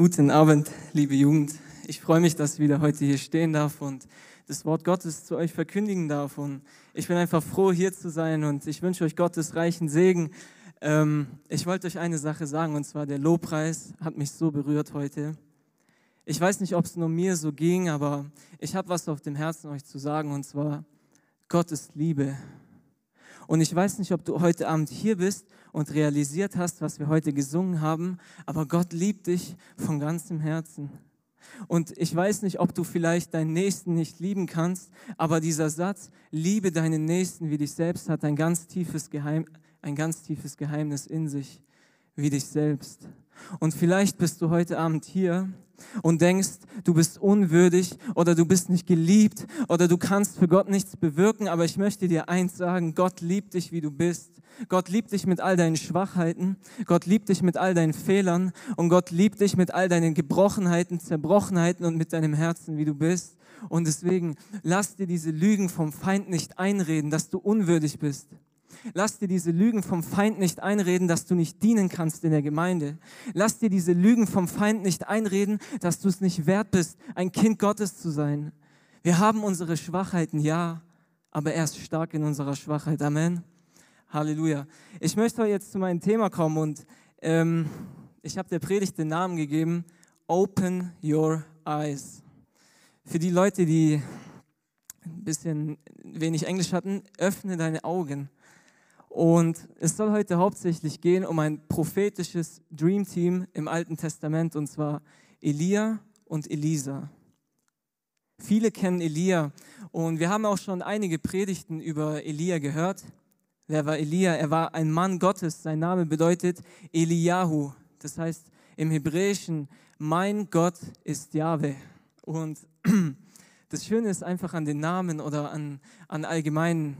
Guten Abend, liebe Jugend. Ich freue mich, dass ich wieder heute hier stehen darf und das Wort Gottes zu euch verkündigen darf. Und ich bin einfach froh, hier zu sein und ich wünsche euch Gottes reichen Segen. Ähm, ich wollte euch eine Sache sagen und zwar der Lobpreis hat mich so berührt heute. Ich weiß nicht, ob es nur mir so ging, aber ich habe was auf dem Herzen euch zu sagen und zwar Gottes Liebe. Und ich weiß nicht, ob du heute Abend hier bist und realisiert hast, was wir heute gesungen haben, aber Gott liebt dich von ganzem Herzen. Und ich weiß nicht, ob du vielleicht deinen Nächsten nicht lieben kannst, aber dieser Satz, liebe deinen Nächsten wie dich selbst, hat ein ganz tiefes, Geheim, ein ganz tiefes Geheimnis in sich, wie dich selbst. Und vielleicht bist du heute Abend hier und denkst, du bist unwürdig oder du bist nicht geliebt oder du kannst für Gott nichts bewirken, aber ich möchte dir eins sagen, Gott liebt dich, wie du bist. Gott liebt dich mit all deinen Schwachheiten, Gott liebt dich mit all deinen Fehlern und Gott liebt dich mit all deinen Gebrochenheiten, Zerbrochenheiten und mit deinem Herzen, wie du bist. Und deswegen lass dir diese Lügen vom Feind nicht einreden, dass du unwürdig bist. Lass dir diese Lügen vom Feind nicht einreden, dass du nicht dienen kannst in der Gemeinde. Lass dir diese Lügen vom Feind nicht einreden, dass du es nicht wert bist, ein Kind Gottes zu sein. Wir haben unsere Schwachheiten, ja, aber er ist stark in unserer Schwachheit. Amen. Halleluja. Ich möchte jetzt zu meinem Thema kommen und ähm, ich habe der Predigt den Namen gegeben, Open Your Eyes. Für die Leute, die ein bisschen wenig Englisch hatten, öffne deine Augen. Und es soll heute hauptsächlich gehen um ein prophetisches Dream Team im Alten Testament, und zwar Elia und Elisa. Viele kennen Elia und wir haben auch schon einige Predigten über Elia gehört. Wer war Elia? Er war ein Mann Gottes. Sein Name bedeutet Eliyahu. Das heißt im Hebräischen, mein Gott ist Jahwe. Und das Schöne ist einfach an den Namen oder an, an allgemeinen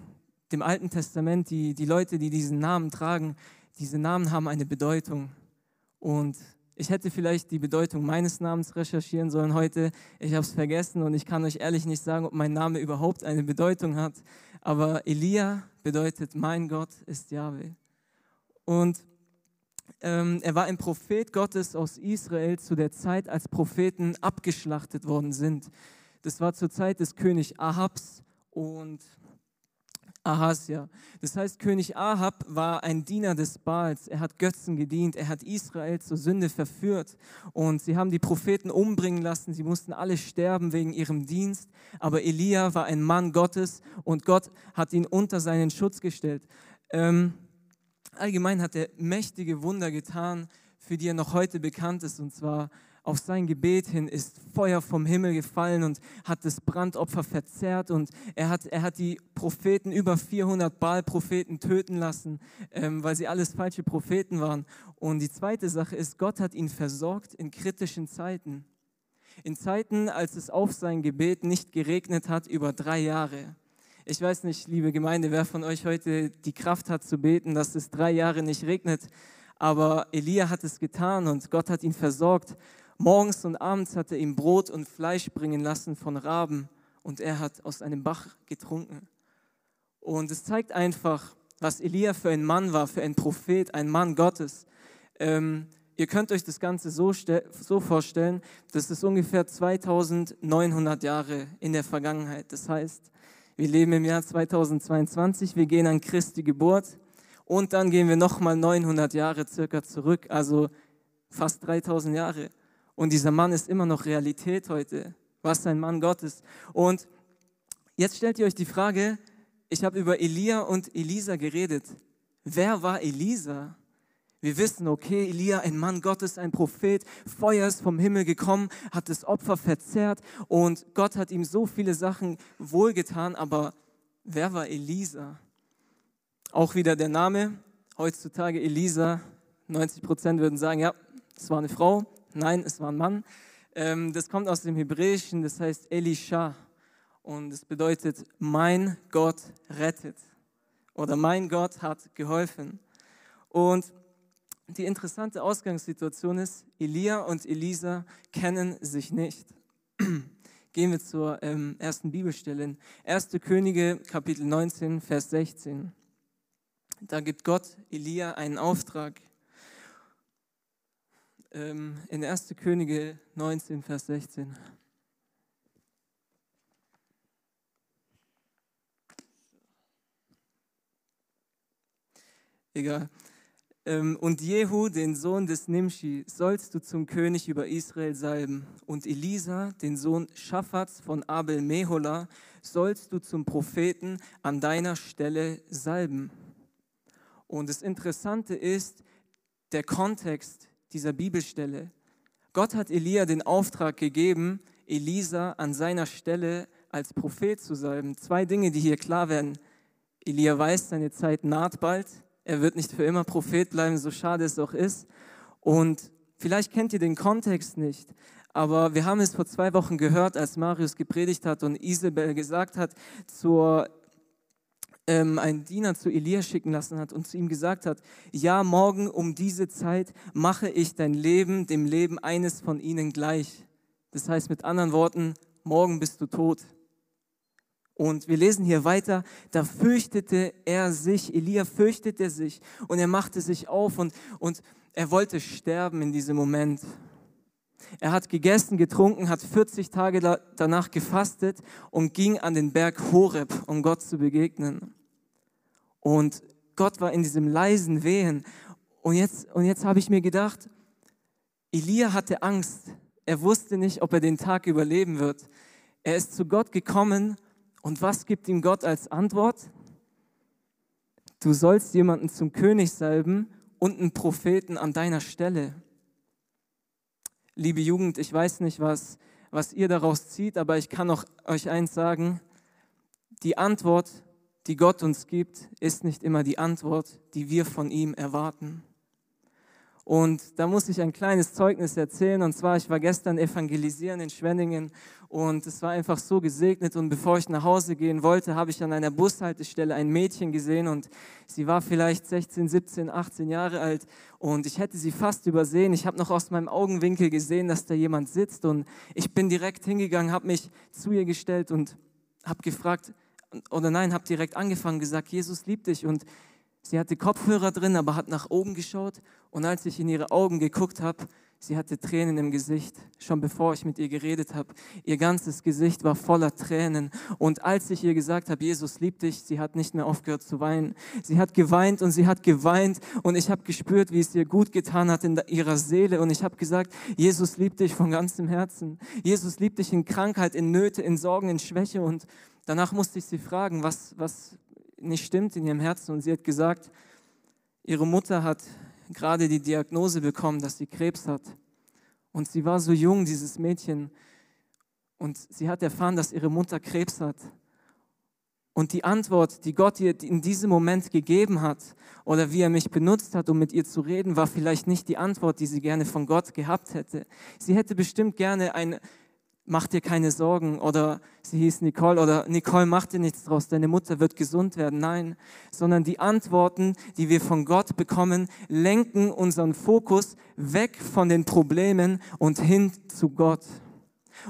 dem Alten Testament, die, die Leute, die diesen Namen tragen, diese Namen haben eine Bedeutung. Und ich hätte vielleicht die Bedeutung meines Namens recherchieren sollen heute. Ich habe es vergessen und ich kann euch ehrlich nicht sagen, ob mein Name überhaupt eine Bedeutung hat. Aber Elia bedeutet, mein Gott ist Yahweh. Und ähm, er war ein Prophet Gottes aus Israel zu der Zeit, als Propheten abgeschlachtet worden sind. Das war zur Zeit des König Ahabs und Ahasja. Das heißt, König Ahab war ein Diener des Baals. Er hat Götzen gedient. Er hat Israel zur Sünde verführt. Und sie haben die Propheten umbringen lassen. Sie mussten alle sterben wegen ihrem Dienst. Aber Elia war ein Mann Gottes und Gott hat ihn unter seinen Schutz gestellt. Ähm, allgemein hat er mächtige Wunder getan, für die er noch heute bekannt ist. Und zwar auf sein Gebet hin ist Feuer vom Himmel gefallen und hat das Brandopfer verzerrt und er hat, er hat die Propheten, über 400 Baal-Propheten töten lassen, ähm, weil sie alles falsche Propheten waren. Und die zweite Sache ist, Gott hat ihn versorgt in kritischen Zeiten. In Zeiten, als es auf sein Gebet nicht geregnet hat, über drei Jahre. Ich weiß nicht, liebe Gemeinde, wer von euch heute die Kraft hat zu beten, dass es drei Jahre nicht regnet. Aber Elia hat es getan und Gott hat ihn versorgt. Morgens und abends hat er ihm Brot und Fleisch bringen lassen von Raben und er hat aus einem Bach getrunken. Und es zeigt einfach, was Elia für ein Mann war, für ein Prophet, ein Mann Gottes. Ähm, ihr könnt euch das Ganze so, so vorstellen, das ist ungefähr 2900 Jahre in der Vergangenheit. Das heißt, wir leben im Jahr 2022, wir gehen an Christi Geburt und dann gehen wir nochmal 900 Jahre circa zurück, also fast 3000 Jahre. Und dieser Mann ist immer noch Realität heute. Was ein Mann Gottes. Und jetzt stellt ihr euch die Frage, ich habe über Elia und Elisa geredet. Wer war Elisa? Wir wissen, okay, Elia, ein Mann Gottes, ein Prophet, Feuer ist vom Himmel gekommen, hat das Opfer verzehrt und Gott hat ihm so viele Sachen wohlgetan, aber wer war Elisa? Auch wieder der Name, heutzutage Elisa, 90 Prozent würden sagen, ja, das war eine Frau, Nein, es war ein Mann. Ähm, das kommt aus dem Hebräischen, das heißt Elisha. Und es bedeutet, mein Gott rettet. Oder mein Gott hat geholfen. Und die interessante Ausgangssituation ist, Elia und Elisa kennen sich nicht. Gehen wir zur ähm, ersten Bibelstelle. 1. Könige, Kapitel 19, Vers 16. Da gibt Gott Elia einen Auftrag. Ähm, in 1. Könige 19, Vers 16. Egal. Ähm, und Jehu, den Sohn des Nimshi, sollst du zum König über Israel salben. Und Elisa, den Sohn Schaffats von Abel Mehola, sollst du zum Propheten an deiner Stelle salben. Und das Interessante ist der Kontext dieser Bibelstelle. Gott hat Elia den Auftrag gegeben, Elisa an seiner Stelle als Prophet zu salben. Zwei Dinge, die hier klar werden. Elia weiß, seine Zeit naht bald. Er wird nicht für immer Prophet bleiben, so schade es auch ist. Und vielleicht kennt ihr den Kontext nicht, aber wir haben es vor zwei Wochen gehört, als Marius gepredigt hat und Isabel gesagt hat, zur, ähm, einen Diener zu Elia schicken lassen hat und zu ihm gesagt hat, ja, morgen um diese Zeit mache ich dein Leben dem Leben eines von ihnen gleich. Das heißt mit anderen Worten, morgen bist du tot. Und wir lesen hier weiter, da fürchtete er sich, Elia fürchtete sich und er machte sich auf und, und er wollte sterben in diesem Moment. Er hat gegessen, getrunken, hat 40 Tage danach gefastet und ging an den Berg Horeb, um Gott zu begegnen. Und Gott war in diesem leisen Wehen. Und jetzt, und jetzt habe ich mir gedacht, Elia hatte Angst. Er wusste nicht, ob er den Tag überleben wird. Er ist zu Gott gekommen und was gibt ihm Gott als Antwort? Du sollst jemanden zum König salben und einen Propheten an deiner Stelle. Liebe Jugend, ich weiß nicht, was, was ihr daraus zieht, aber ich kann auch euch eins sagen. Die Antwort, die Gott uns gibt, ist nicht immer die Antwort, die wir von ihm erwarten. Und da muss ich ein kleines Zeugnis erzählen. Und zwar, ich war gestern evangelisieren in Schwenningen und es war einfach so gesegnet. Und bevor ich nach Hause gehen wollte, habe ich an einer Bushaltestelle ein Mädchen gesehen und sie war vielleicht 16, 17, 18 Jahre alt und ich hätte sie fast übersehen. Ich habe noch aus meinem Augenwinkel gesehen, dass da jemand sitzt und ich bin direkt hingegangen, habe mich zu ihr gestellt und habe gefragt, oder nein, habe direkt angefangen, gesagt, Jesus liebt dich und Sie hatte Kopfhörer drin, aber hat nach oben geschaut. Und als ich in ihre Augen geguckt habe, sie hatte Tränen im Gesicht, schon bevor ich mit ihr geredet habe. Ihr ganzes Gesicht war voller Tränen. Und als ich ihr gesagt habe, Jesus liebt dich, sie hat nicht mehr aufgehört zu weinen. Sie hat geweint und sie hat geweint. Und ich habe gespürt, wie es ihr gut getan hat in ihrer Seele. Und ich habe gesagt, Jesus liebt dich von ganzem Herzen. Jesus liebt dich in Krankheit, in Nöte, in Sorgen, in Schwäche. Und danach musste ich sie fragen, was, was, nicht stimmt in ihrem Herzen. Und sie hat gesagt, ihre Mutter hat gerade die Diagnose bekommen, dass sie Krebs hat. Und sie war so jung, dieses Mädchen. Und sie hat erfahren, dass ihre Mutter Krebs hat. Und die Antwort, die Gott ihr in diesem Moment gegeben hat oder wie er mich benutzt hat, um mit ihr zu reden, war vielleicht nicht die Antwort, die sie gerne von Gott gehabt hätte. Sie hätte bestimmt gerne ein mach dir keine Sorgen oder sie hieß Nicole oder Nicole, mach dir nichts draus, deine Mutter wird gesund werden. Nein, sondern die Antworten, die wir von Gott bekommen, lenken unseren Fokus weg von den Problemen und hin zu Gott.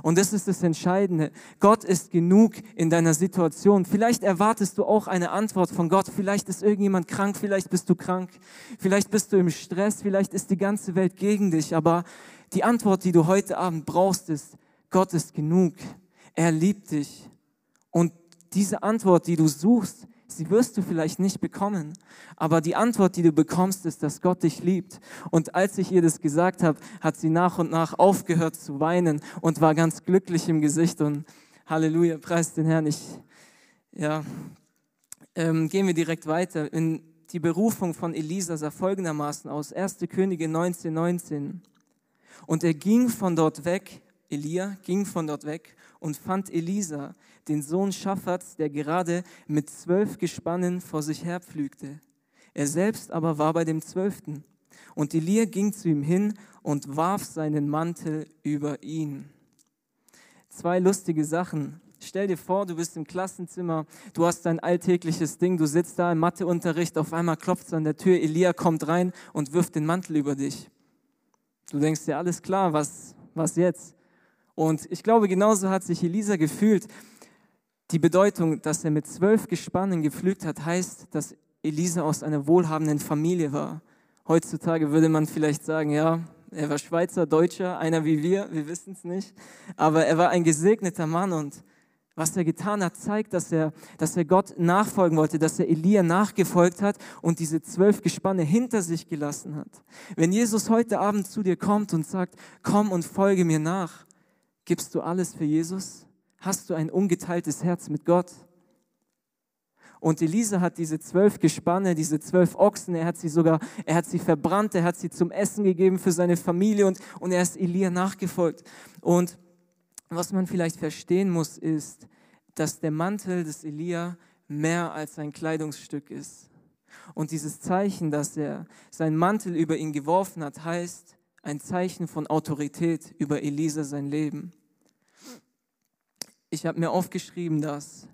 Und das ist das Entscheidende. Gott ist genug in deiner Situation. Vielleicht erwartest du auch eine Antwort von Gott. Vielleicht ist irgendjemand krank, vielleicht bist du krank, vielleicht bist du im Stress, vielleicht ist die ganze Welt gegen dich. Aber die Antwort, die du heute Abend brauchst, ist, Gott ist genug. Er liebt dich. Und diese Antwort, die du suchst, sie wirst du vielleicht nicht bekommen. Aber die Antwort, die du bekommst, ist, dass Gott dich liebt. Und als ich ihr das gesagt habe, hat sie nach und nach aufgehört zu weinen und war ganz glücklich im Gesicht. Und Halleluja, preis den Herrn. Ich, ja, ähm, gehen wir direkt weiter. In die Berufung von Elisa sah folgendermaßen aus. 1. Könige 19, 19. Und er ging von dort weg Elia ging von dort weg und fand Elisa, den Sohn Schaffats, der gerade mit zwölf Gespannen vor sich herpflügte. Er selbst aber war bei dem zwölften. Und Elia ging zu ihm hin und warf seinen Mantel über ihn. Zwei lustige Sachen. Stell dir vor, du bist im Klassenzimmer, du hast dein alltägliches Ding, du sitzt da im Matheunterricht, auf einmal klopft es an der Tür, Elia kommt rein und wirft den Mantel über dich. Du denkst dir, alles klar, was, was jetzt? Und ich glaube, genauso hat sich Elisa gefühlt. Die Bedeutung, dass er mit zwölf Gespannen gepflügt hat, heißt, dass Elisa aus einer wohlhabenden Familie war. Heutzutage würde man vielleicht sagen, ja, Er war Schweizer, Deutscher, einer wie wir, wir wissen es nicht. Aber er war ein gesegneter Mann und was er getan hat, zeigt, dass er, dass er Gott nachfolgen wollte, dass er Elia nachgefolgt hat und diese zwölf Gespanne hinter sich gelassen hat. Wenn Jesus heute Abend zu dir kommt und sagt, komm und folge mir nach, gibst du alles für Jesus? Hast du ein ungeteiltes Herz mit Gott? Und Elisa hat diese zwölf Gespanne, diese zwölf Ochsen, er hat sie sogar, er hat sie verbrannt, er hat sie zum Essen gegeben für seine Familie und, und er ist Elia nachgefolgt. Und was man vielleicht verstehen muss, ist, dass der Mantel des Elia mehr als ein Kleidungsstück ist. Und dieses Zeichen, dass er seinen Mantel über ihn geworfen hat, heißt ein Zeichen von Autorität über Elisa sein Leben. Ich habe mir aufgeschrieben, dass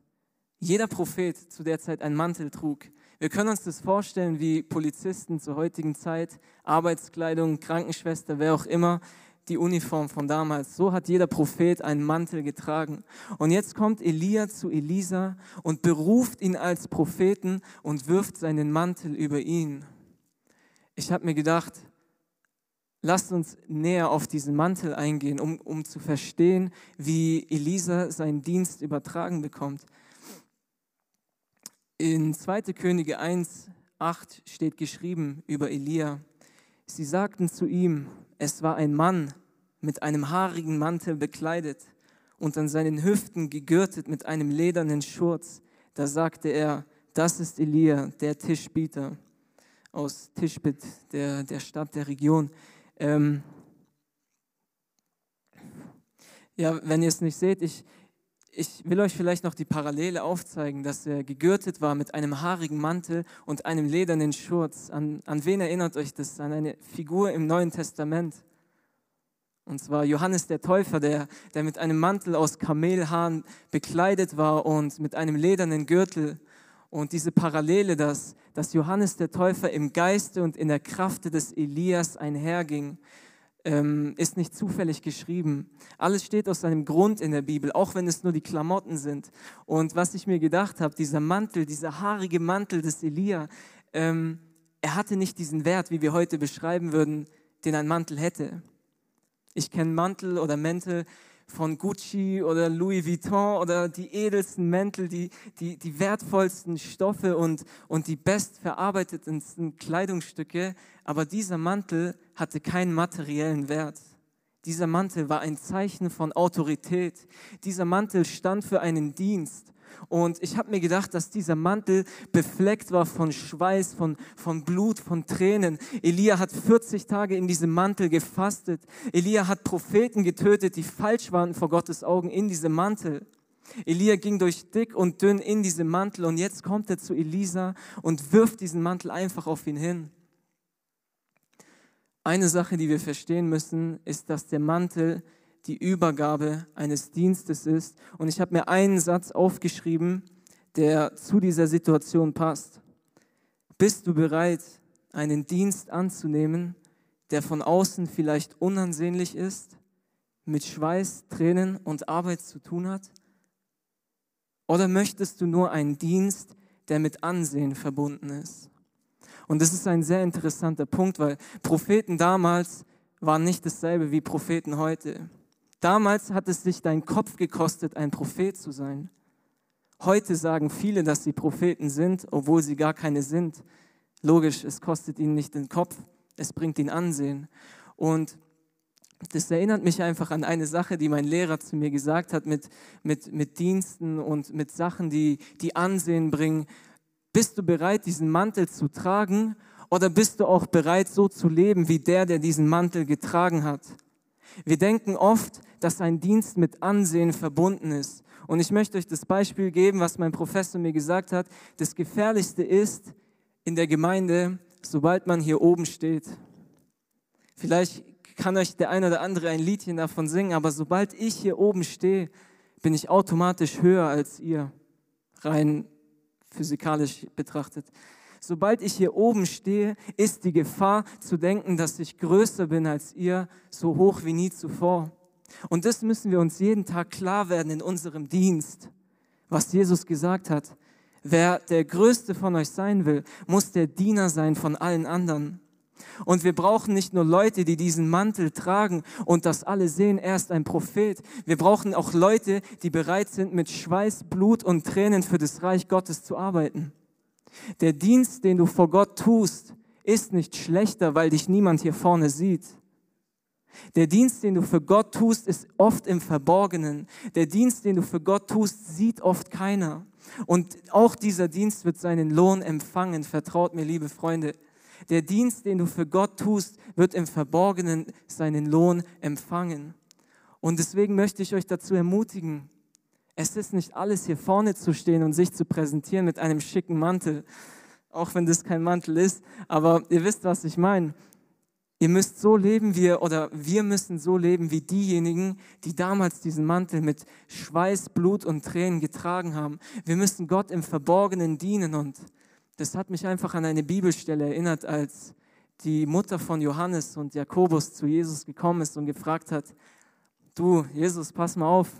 jeder Prophet zu der Zeit einen Mantel trug. Wir können uns das vorstellen, wie Polizisten zur heutigen Zeit, Arbeitskleidung, Krankenschwester, wer auch immer, die Uniform von damals. So hat jeder Prophet einen Mantel getragen. Und jetzt kommt Elia zu Elisa und beruft ihn als Propheten und wirft seinen Mantel über ihn. Ich habe mir gedacht, lasst uns näher auf diesen Mantel eingehen, um, um zu verstehen, wie Elisa seinen Dienst übertragen bekommt. In 2. Könige 1, 8 steht geschrieben über Elia. Sie sagten zu ihm, es war ein Mann mit einem haarigen Mantel bekleidet und an seinen Hüften gegürtet mit einem ledernen Schurz. Da sagte er, das ist Elia, der Tischbieter aus Tischbit, der, der Stadt, der Region. Ähm ja, wenn ihr es nicht seht, ich, ich will euch vielleicht noch die Parallele aufzeigen, dass er gegürtet war mit einem haarigen Mantel und einem ledernen Schurz. An, an wen erinnert euch das? An eine Figur im Neuen Testament. Und zwar Johannes der Täufer, der, der mit einem Mantel aus Kamelhaaren bekleidet war und mit einem ledernen Gürtel. Und diese Parallele, dass, dass Johannes der Täufer im Geiste und in der Kraft des Elias einherging, ähm, ist nicht zufällig geschrieben. Alles steht aus einem Grund in der Bibel, auch wenn es nur die Klamotten sind. Und was ich mir gedacht habe, dieser Mantel, dieser haarige Mantel des Elia, ähm, er hatte nicht diesen Wert, wie wir heute beschreiben würden, den ein Mantel hätte. Ich kenne Mantel oder Mäntel, von Gucci oder Louis Vuitton oder die edelsten Mäntel, die, die, die wertvollsten Stoffe und, und die bestverarbeitetensten Kleidungsstücke. Aber dieser Mantel hatte keinen materiellen Wert. Dieser Mantel war ein Zeichen von Autorität. Dieser Mantel stand für einen Dienst. Und ich habe mir gedacht, dass dieser Mantel befleckt war von Schweiß, von, von Blut, von Tränen. Elia hat 40 Tage in diesem Mantel gefastet. Elia hat Propheten getötet, die falsch waren vor Gottes Augen in diesem Mantel. Elia ging durch dick und dünn in diesem Mantel und jetzt kommt er zu Elisa und wirft diesen Mantel einfach auf ihn hin. Eine Sache, die wir verstehen müssen, ist, dass der Mantel die Übergabe eines Dienstes ist. Und ich habe mir einen Satz aufgeschrieben, der zu dieser Situation passt. Bist du bereit, einen Dienst anzunehmen, der von außen vielleicht unansehnlich ist, mit Schweiß, Tränen und Arbeit zu tun hat? Oder möchtest du nur einen Dienst, der mit Ansehen verbunden ist? Und das ist ein sehr interessanter Punkt, weil Propheten damals waren nicht dasselbe wie Propheten heute. Damals hat es sich deinen Kopf gekostet, ein Prophet zu sein. Heute sagen viele, dass sie Propheten sind, obwohl sie gar keine sind. Logisch, es kostet ihnen nicht den Kopf, es bringt ihnen Ansehen. Und das erinnert mich einfach an eine Sache, die mein Lehrer zu mir gesagt hat mit, mit, mit Diensten und mit Sachen, die, die Ansehen bringen. Bist du bereit, diesen Mantel zu tragen oder bist du auch bereit, so zu leben wie der, der diesen Mantel getragen hat? Wir denken oft, dass ein Dienst mit Ansehen verbunden ist. Und ich möchte euch das Beispiel geben, was mein Professor mir gesagt hat. Das Gefährlichste ist in der Gemeinde, sobald man hier oben steht. Vielleicht kann euch der eine oder andere ein Liedchen davon singen, aber sobald ich hier oben stehe, bin ich automatisch höher als ihr, rein physikalisch betrachtet. Sobald ich hier oben stehe, ist die Gefahr zu denken, dass ich größer bin als ihr, so hoch wie nie zuvor. Und das müssen wir uns jeden Tag klar werden in unserem Dienst, was Jesus gesagt hat. Wer der Größte von euch sein will, muss der Diener sein von allen anderen. Und wir brauchen nicht nur Leute, die diesen Mantel tragen und das alle sehen, er ist ein Prophet. Wir brauchen auch Leute, die bereit sind, mit Schweiß, Blut und Tränen für das Reich Gottes zu arbeiten. Der Dienst, den du vor Gott tust, ist nicht schlechter, weil dich niemand hier vorne sieht. Der Dienst, den du für Gott tust, ist oft im Verborgenen. Der Dienst, den du für Gott tust, sieht oft keiner. Und auch dieser Dienst wird seinen Lohn empfangen. Vertraut mir, liebe Freunde. Der Dienst, den du für Gott tust, wird im Verborgenen seinen Lohn empfangen. Und deswegen möchte ich euch dazu ermutigen, es ist nicht alles hier vorne zu stehen und sich zu präsentieren mit einem schicken Mantel, auch wenn das kein Mantel ist, aber ihr wisst, was ich meine. Ihr müsst so leben wie oder wir müssen so leben wie diejenigen, die damals diesen Mantel mit Schweiß, Blut und Tränen getragen haben. Wir müssen Gott im Verborgenen dienen und das hat mich einfach an eine Bibelstelle erinnert, als die Mutter von Johannes und Jakobus zu Jesus gekommen ist und gefragt hat, du Jesus, pass mal auf,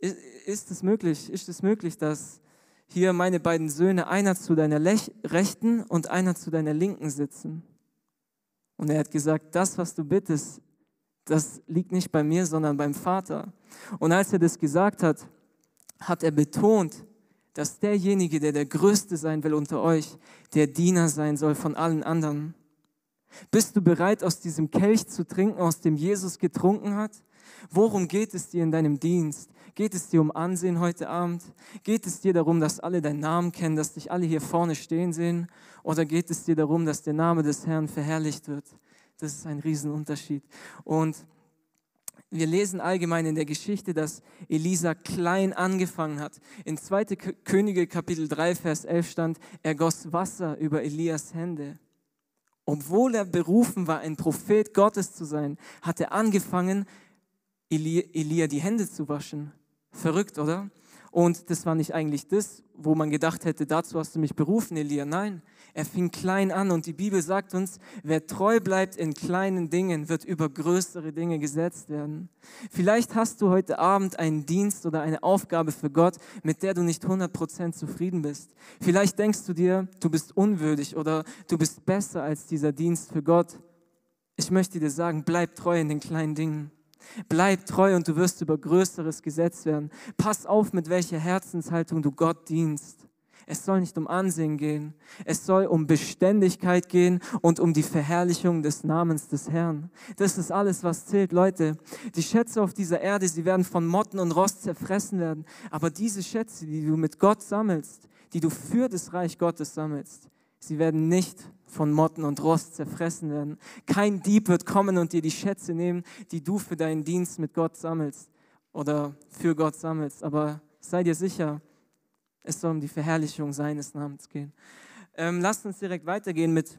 ist es möglich, ist es möglich, dass hier meine beiden Söhne, einer zu deiner rechten und einer zu deiner linken sitzen? Und er hat gesagt, das, was du bittest, das liegt nicht bei mir, sondern beim Vater. Und als er das gesagt hat, hat er betont, dass derjenige, der der Größte sein will unter euch, der Diener sein soll von allen anderen. Bist du bereit, aus diesem Kelch zu trinken, aus dem Jesus getrunken hat? Worum geht es dir in deinem Dienst? Geht es dir um Ansehen heute Abend? Geht es dir darum, dass alle deinen Namen kennen, dass dich alle hier vorne stehen sehen? Oder geht es dir darum, dass der Name des Herrn verherrlicht wird? Das ist ein Riesenunterschied. Und wir lesen allgemein in der Geschichte, dass Elisa klein angefangen hat. In 2. Könige Kapitel 3, Vers 11 stand, er goss Wasser über Elias Hände. Obwohl er berufen war, ein Prophet Gottes zu sein, hat er angefangen, Elia die Hände zu waschen. Verrückt, oder? Und das war nicht eigentlich das, wo man gedacht hätte, dazu hast du mich berufen, Elia. Nein, er fing klein an und die Bibel sagt uns, wer treu bleibt in kleinen Dingen, wird über größere Dinge gesetzt werden. Vielleicht hast du heute Abend einen Dienst oder eine Aufgabe für Gott, mit der du nicht 100% zufrieden bist. Vielleicht denkst du dir, du bist unwürdig oder du bist besser als dieser Dienst für Gott. Ich möchte dir sagen, bleib treu in den kleinen Dingen. Bleib treu und du wirst über Größeres gesetzt werden. Pass auf, mit welcher Herzenshaltung du Gott dienst. Es soll nicht um Ansehen gehen. Es soll um Beständigkeit gehen und um die Verherrlichung des Namens des Herrn. Das ist alles, was zählt, Leute. Die Schätze auf dieser Erde, sie werden von Motten und Rost zerfressen werden. Aber diese Schätze, die du mit Gott sammelst, die du für das Reich Gottes sammelst, sie werden nicht von Motten und Rost zerfressen werden. Kein Dieb wird kommen und dir die Schätze nehmen, die du für deinen Dienst mit Gott sammelst oder für Gott sammelst. Aber sei dir sicher, es soll um die Verherrlichung seines Namens gehen. Ähm, lasst uns direkt weitergehen mit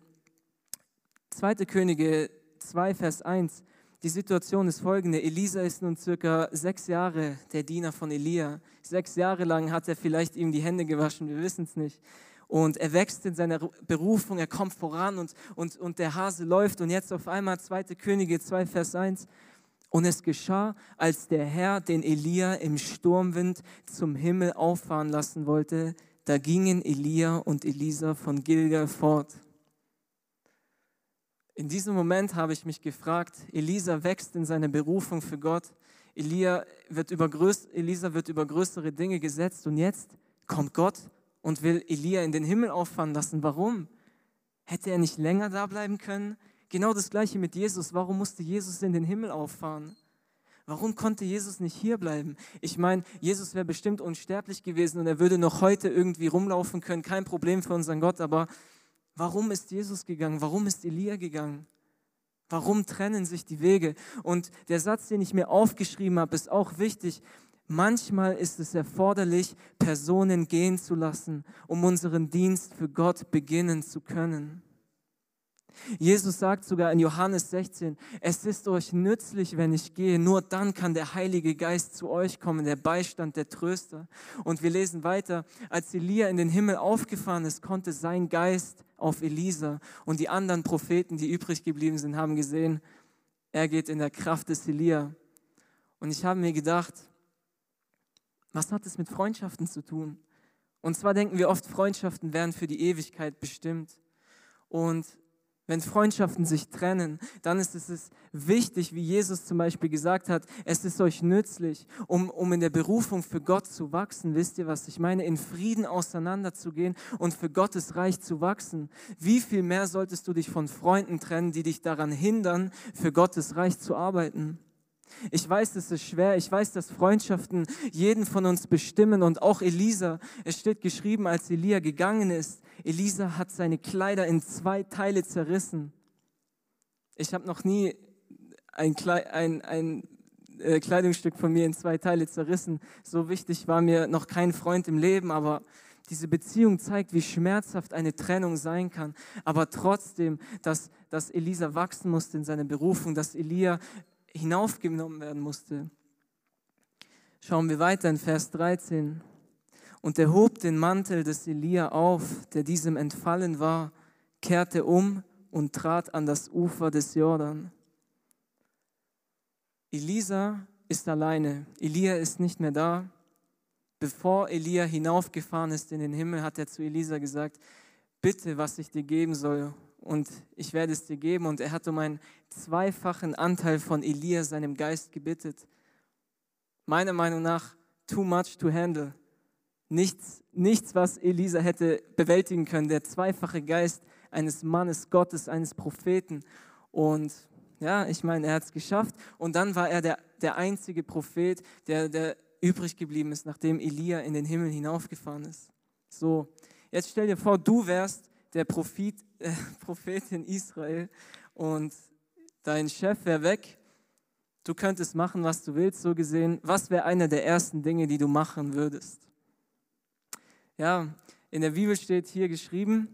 2. Könige 2, Vers 1. Die Situation ist folgende. Elisa ist nun circa sechs Jahre der Diener von Elia. Sechs Jahre lang hat er vielleicht ihm die Hände gewaschen, wir wissen es nicht und er wächst in seiner Berufung, er kommt voran und, und, und der Hase läuft und jetzt auf einmal 2. Könige 2, Vers 1. Und es geschah, als der Herr den Elia im Sturmwind zum Himmel auffahren lassen wollte, da gingen Elia und Elisa von Gilgal fort. In diesem Moment habe ich mich gefragt, Elisa wächst in seiner Berufung für Gott, Elia wird über Elisa wird über größere Dinge gesetzt und jetzt kommt Gott und will Elia in den Himmel auffahren lassen. Warum? Hätte er nicht länger da bleiben können? Genau das gleiche mit Jesus. Warum musste Jesus in den Himmel auffahren? Warum konnte Jesus nicht hier bleiben? Ich meine, Jesus wäre bestimmt unsterblich gewesen und er würde noch heute irgendwie rumlaufen können, kein Problem für unseren Gott, aber warum ist Jesus gegangen? Warum ist Elia gegangen? Warum trennen sich die Wege? Und der Satz, den ich mir aufgeschrieben habe, ist auch wichtig. Manchmal ist es erforderlich, Personen gehen zu lassen, um unseren Dienst für Gott beginnen zu können. Jesus sagt sogar in Johannes 16, es ist euch nützlich, wenn ich gehe, nur dann kann der Heilige Geist zu euch kommen, der Beistand, der Tröster. Und wir lesen weiter, als Elia in den Himmel aufgefahren ist, konnte sein Geist auf Elisa und die anderen Propheten, die übrig geblieben sind, haben gesehen, er geht in der Kraft des Elia. Und ich habe mir gedacht, was hat es mit Freundschaften zu tun? Und zwar denken wir oft, Freundschaften wären für die Ewigkeit bestimmt. Und Wenn Freundschaften sich trennen, dann ist es wichtig, wie Jesus zum Beispiel gesagt hat, es ist euch nützlich, um, um in der Berufung für Gott zu wachsen. Wisst ihr, was ich meine? In Frieden auseinanderzugehen und für Gottes Reich zu wachsen. Wie viel mehr solltest du dich von Freunden trennen, die dich daran hindern, für Gottes Reich zu arbeiten? Ich weiß, es ist schwer. Ich weiß, dass Freundschaften jeden von uns bestimmen und auch Elisa. Es steht geschrieben, als Elia gegangen ist, Elisa hat seine Kleider in zwei Teile zerrissen. Ich habe noch nie ein, ein, ein äh, Kleidungsstück von mir in zwei Teile zerrissen. So wichtig war mir noch kein Freund im Leben, aber diese Beziehung zeigt, wie schmerzhaft eine Trennung sein kann. Aber trotzdem, dass, dass Elisa wachsen musste in seiner Berufung, dass Elia hinaufgenommen werden musste. Schauen wir weiter in Vers 13. Und er hob den Mantel des Elia auf, der diesem entfallen war, kehrte um und trat an das Ufer des Jordan. Elisa ist alleine. Elia ist nicht mehr da. Bevor Elia hinaufgefahren ist in den Himmel, hat er zu Elisa gesagt, bitte, was ich dir geben soll und ich werde es dir geben. Und er hat um einen zweifachen Anteil von Elia, seinem Geist, gebittet. Meiner Meinung nach, too much to handle. Nichts, nichts, was Elisa hätte bewältigen können. Der zweifache Geist eines Mannes Gottes, eines Propheten. Und ja, ich meine, er hat es geschafft. Und dann war er der, der einzige Prophet, der, der übrig geblieben ist, nachdem Elia in den Himmel hinaufgefahren ist. So, jetzt stell dir vor, du wärst der Prophet, äh, Prophet in Israel und dein Chef wäre weg. Du könntest machen, was du willst, so gesehen. Was wäre eine der ersten Dinge, die du machen würdest? Ja, in der Bibel steht hier geschrieben,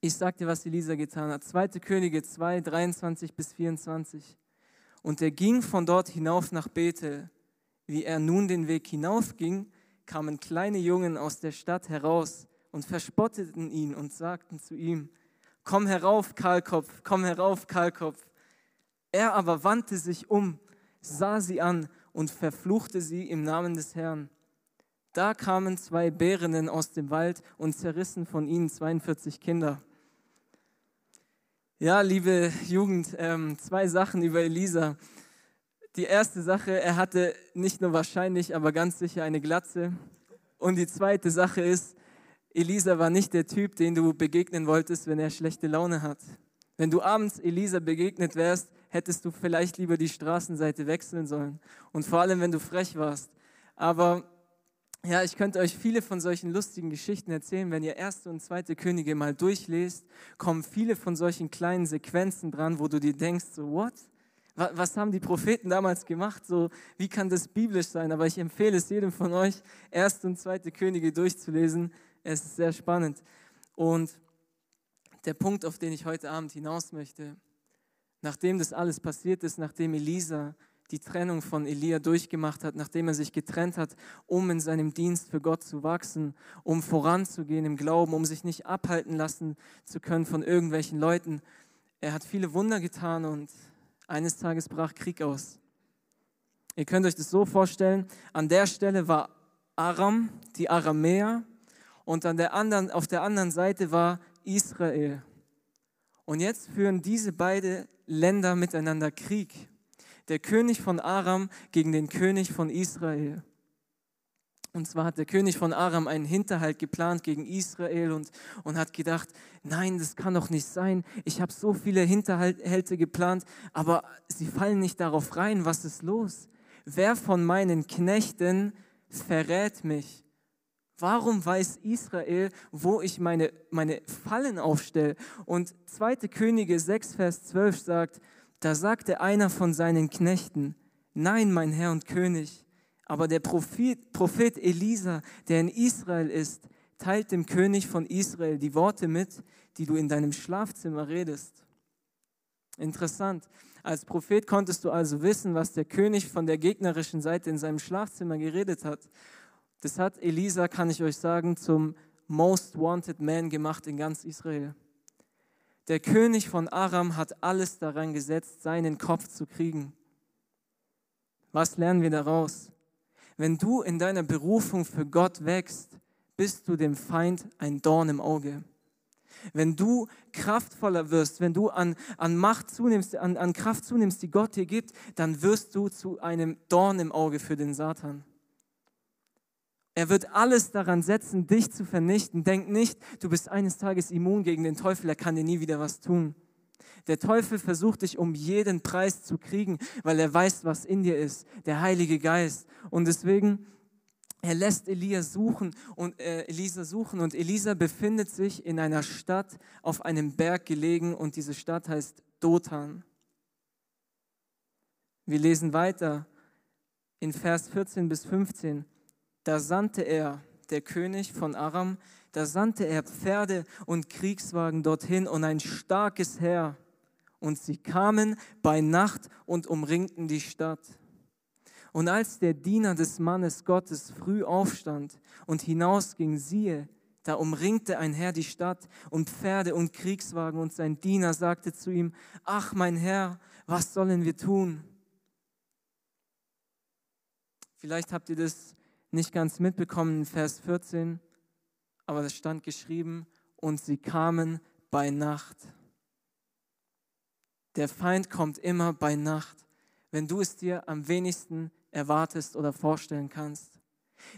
ich sag dir, was Elisa getan hat. 2. Könige 2, 23 bis 24. Und er ging von dort hinauf nach Bethel. Wie er nun den Weg hinaufging, kamen kleine Jungen aus der Stadt heraus und verspotteten ihn und sagten zu ihm, komm herauf, Kahlkopf, komm herauf, Kahlkopf. Er aber wandte sich um, sah sie an und verfluchte sie im Namen des Herrn. Da kamen zwei Bärinnen aus dem Wald und zerrissen von ihnen 42 Kinder. Ja, liebe Jugend, ähm, zwei Sachen über Elisa. Die erste Sache, er hatte nicht nur wahrscheinlich, aber ganz sicher eine Glatze. Und die zweite Sache ist, Elisa war nicht der Typ, den du begegnen wolltest, wenn er schlechte Laune hat. Wenn du abends Elisa begegnet wärst, hättest du vielleicht lieber die Straßenseite wechseln sollen. Und vor allem, wenn du frech warst. Aber ja, ich könnte euch viele von solchen lustigen Geschichten erzählen. Wenn ihr erste und zweite Könige mal durchlest, kommen viele von solchen kleinen Sequenzen dran, wo du dir denkst, so, what? Was haben die Propheten damals gemacht? So, wie kann das biblisch sein? Aber ich empfehle es jedem von euch, erste und zweite Könige durchzulesen. Es ist sehr spannend. Und der Punkt, auf den ich heute Abend hinaus möchte, nachdem das alles passiert ist, nachdem Elisa die Trennung von Elia durchgemacht hat, nachdem er sich getrennt hat, um in seinem Dienst für Gott zu wachsen, um voranzugehen im Glauben, um sich nicht abhalten lassen zu können von irgendwelchen Leuten. Er hat viele Wunder getan und eines Tages brach Krieg aus. Ihr könnt euch das so vorstellen, an der Stelle war Aram, die Aramäer, und an der anderen, auf der anderen Seite war Israel. Und jetzt führen diese beiden Länder miteinander Krieg. Der König von Aram gegen den König von Israel. Und zwar hat der König von Aram einen Hinterhalt geplant gegen Israel und, und hat gedacht, nein, das kann doch nicht sein. Ich habe so viele Hinterhalte geplant, aber sie fallen nicht darauf rein. Was ist los? Wer von meinen Knechten verrät mich? Warum weiß Israel, wo ich meine, meine Fallen aufstelle? Und 2. Könige 6, Vers 12 sagt, da sagte einer von seinen Knechten, nein, mein Herr und König, aber der Prophet, Prophet Elisa, der in Israel ist, teilt dem König von Israel die Worte mit, die du in deinem Schlafzimmer redest. Interessant. Als Prophet konntest du also wissen, was der König von der gegnerischen Seite in seinem Schlafzimmer geredet hat. Das hat Elisa, kann ich euch sagen, zum Most Wanted Man gemacht in ganz Israel. Der König von Aram hat alles daran gesetzt, seinen Kopf zu kriegen. Was lernen wir daraus? Wenn du in deiner Berufung für Gott wächst, bist du dem Feind ein Dorn im Auge. Wenn du kraftvoller wirst, wenn du an, an Macht zunimmst, an, an Kraft zunimmst, die Gott dir gibt, dann wirst du zu einem Dorn im Auge für den Satan. Er wird alles daran setzen, dich zu vernichten. Denk nicht, du bist eines Tages immun gegen den Teufel, er kann dir nie wieder was tun. Der Teufel versucht dich um jeden Preis zu kriegen, weil er weiß, was in dir ist, der Heilige Geist. Und deswegen er lässt Elia suchen und äh, Elisa suchen und Elisa befindet sich in einer Stadt auf einem Berg gelegen und diese Stadt heißt Dothan. Wir lesen weiter in Vers 14 bis 15. Da sandte er, der König von Aram, da sandte er Pferde und Kriegswagen dorthin und ein starkes Heer. Und sie kamen bei Nacht und umringten die Stadt. Und als der Diener des Mannes Gottes früh aufstand und hinausging, siehe, da umringte ein Herr die Stadt und Pferde und Kriegswagen und sein Diener sagte zu ihm, ach mein Herr, was sollen wir tun? Vielleicht habt ihr das nicht ganz mitbekommen in Vers 14, aber es stand geschrieben, und sie kamen bei Nacht. Der Feind kommt immer bei Nacht, wenn du es dir am wenigsten erwartest oder vorstellen kannst.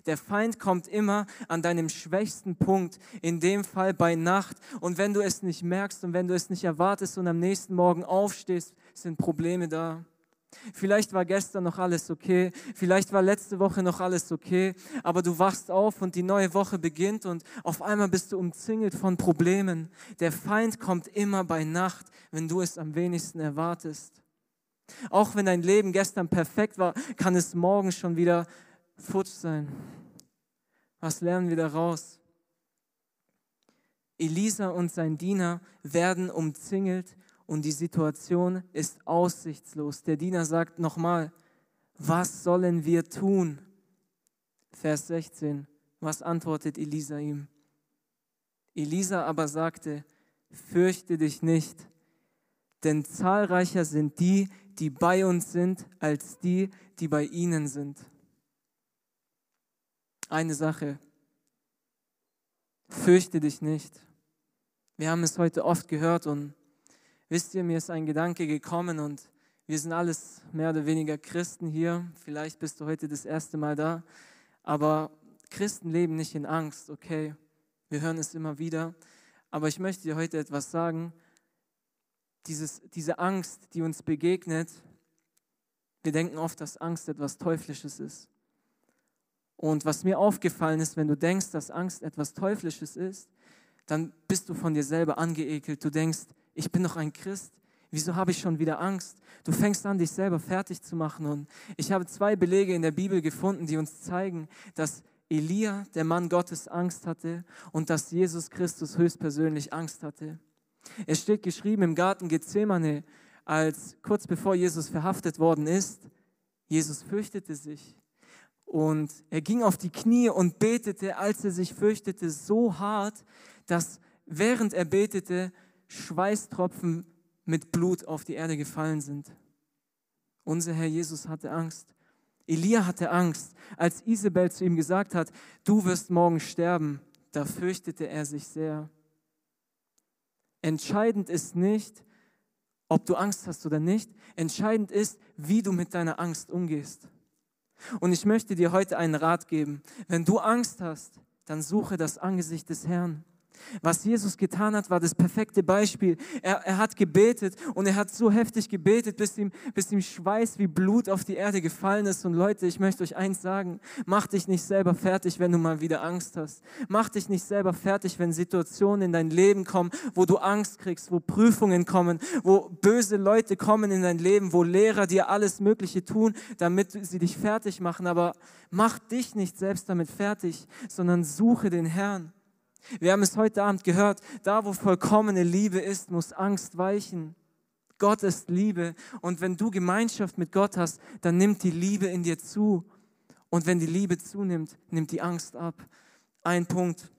Der Feind kommt immer an deinem schwächsten Punkt, in dem Fall bei Nacht. Und wenn du es nicht merkst und wenn du es nicht erwartest und am nächsten Morgen aufstehst, sind Probleme da. Vielleicht war gestern noch alles okay, vielleicht war letzte Woche noch alles okay, aber du wachst auf und die neue Woche beginnt und auf einmal bist du umzingelt von Problemen. Der Feind kommt immer bei Nacht, wenn du es am wenigsten erwartest. Auch wenn dein Leben gestern perfekt war, kann es morgen schon wieder futsch sein. Was lernen wir daraus? Elisa und sein Diener werden umzingelt und die Situation ist aussichtslos. Der Diener sagt nochmal, was sollen wir tun? Vers 16, was antwortet Elisa ihm? Elisa aber sagte, fürchte dich nicht, denn zahlreicher sind die, die bei uns sind, als die, die bei ihnen sind. Eine Sache, fürchte dich nicht. Wir haben es heute oft gehört und wisst ihr, mir ist ein Gedanke gekommen und wir sind alles mehr oder weniger Christen hier. Vielleicht bist du heute das erste Mal da, aber Christen leben nicht in Angst, okay? Wir hören es immer wieder. Aber ich möchte dir heute etwas sagen, dieses, diese Angst, die uns begegnet, wir denken oft, dass Angst etwas Teuflisches ist. Und was mir aufgefallen ist, wenn du denkst, dass Angst etwas Teuflisches ist, dann bist du von dir selber angeekelt. Du denkst, ich bin doch ein Christ. Wieso habe ich schon wieder Angst? Du fängst an, dich selber fertig zu machen. Und ich habe zwei Belege in der Bibel gefunden, die uns zeigen, dass Elia, der Mann Gottes, Angst hatte und dass Jesus Christus höchstpersönlich Angst hatte. Es steht geschrieben im Garten Gethsemane, als kurz bevor Jesus verhaftet worden ist, Jesus fürchtete sich. Und er ging auf die Knie und betete, als er sich fürchtete, so hart, dass während er betete, Schweißtropfen mit Blut auf die Erde gefallen sind. Unser Herr Jesus hatte Angst. Elia hatte Angst. Als Isabel zu ihm gesagt hat, du wirst morgen sterben, da fürchtete er sich sehr. Entscheidend ist nicht, ob du Angst hast oder nicht. Entscheidend ist, wie du mit deiner Angst umgehst. Und ich möchte dir heute einen Rat geben. Wenn du Angst hast, dann suche das Angesicht des Herrn. Was Jesus getan hat, war das perfekte Beispiel. Er, er hat gebetet und er hat so heftig gebetet, bis ihm, bis ihm Schweiß wie Blut auf die Erde gefallen ist. Und Leute, ich möchte euch eins sagen, mach dich nicht selber fertig, wenn du mal wieder Angst hast. Mach dich nicht selber fertig, wenn Situationen in dein Leben kommen, wo du Angst kriegst, wo Prüfungen kommen, wo böse Leute kommen in dein Leben, wo Lehrer dir alles Mögliche tun, damit sie dich fertig machen. Aber mach dich nicht selbst damit fertig, sondern suche den Herrn. Wir haben es heute Abend gehört, da wo vollkommene Liebe ist, muss Angst weichen. Gott ist Liebe und wenn du Gemeinschaft mit Gott hast, dann nimmt die Liebe in dir zu. Und wenn die Liebe zunimmt, nimmt die Angst ab. Ein Punkt.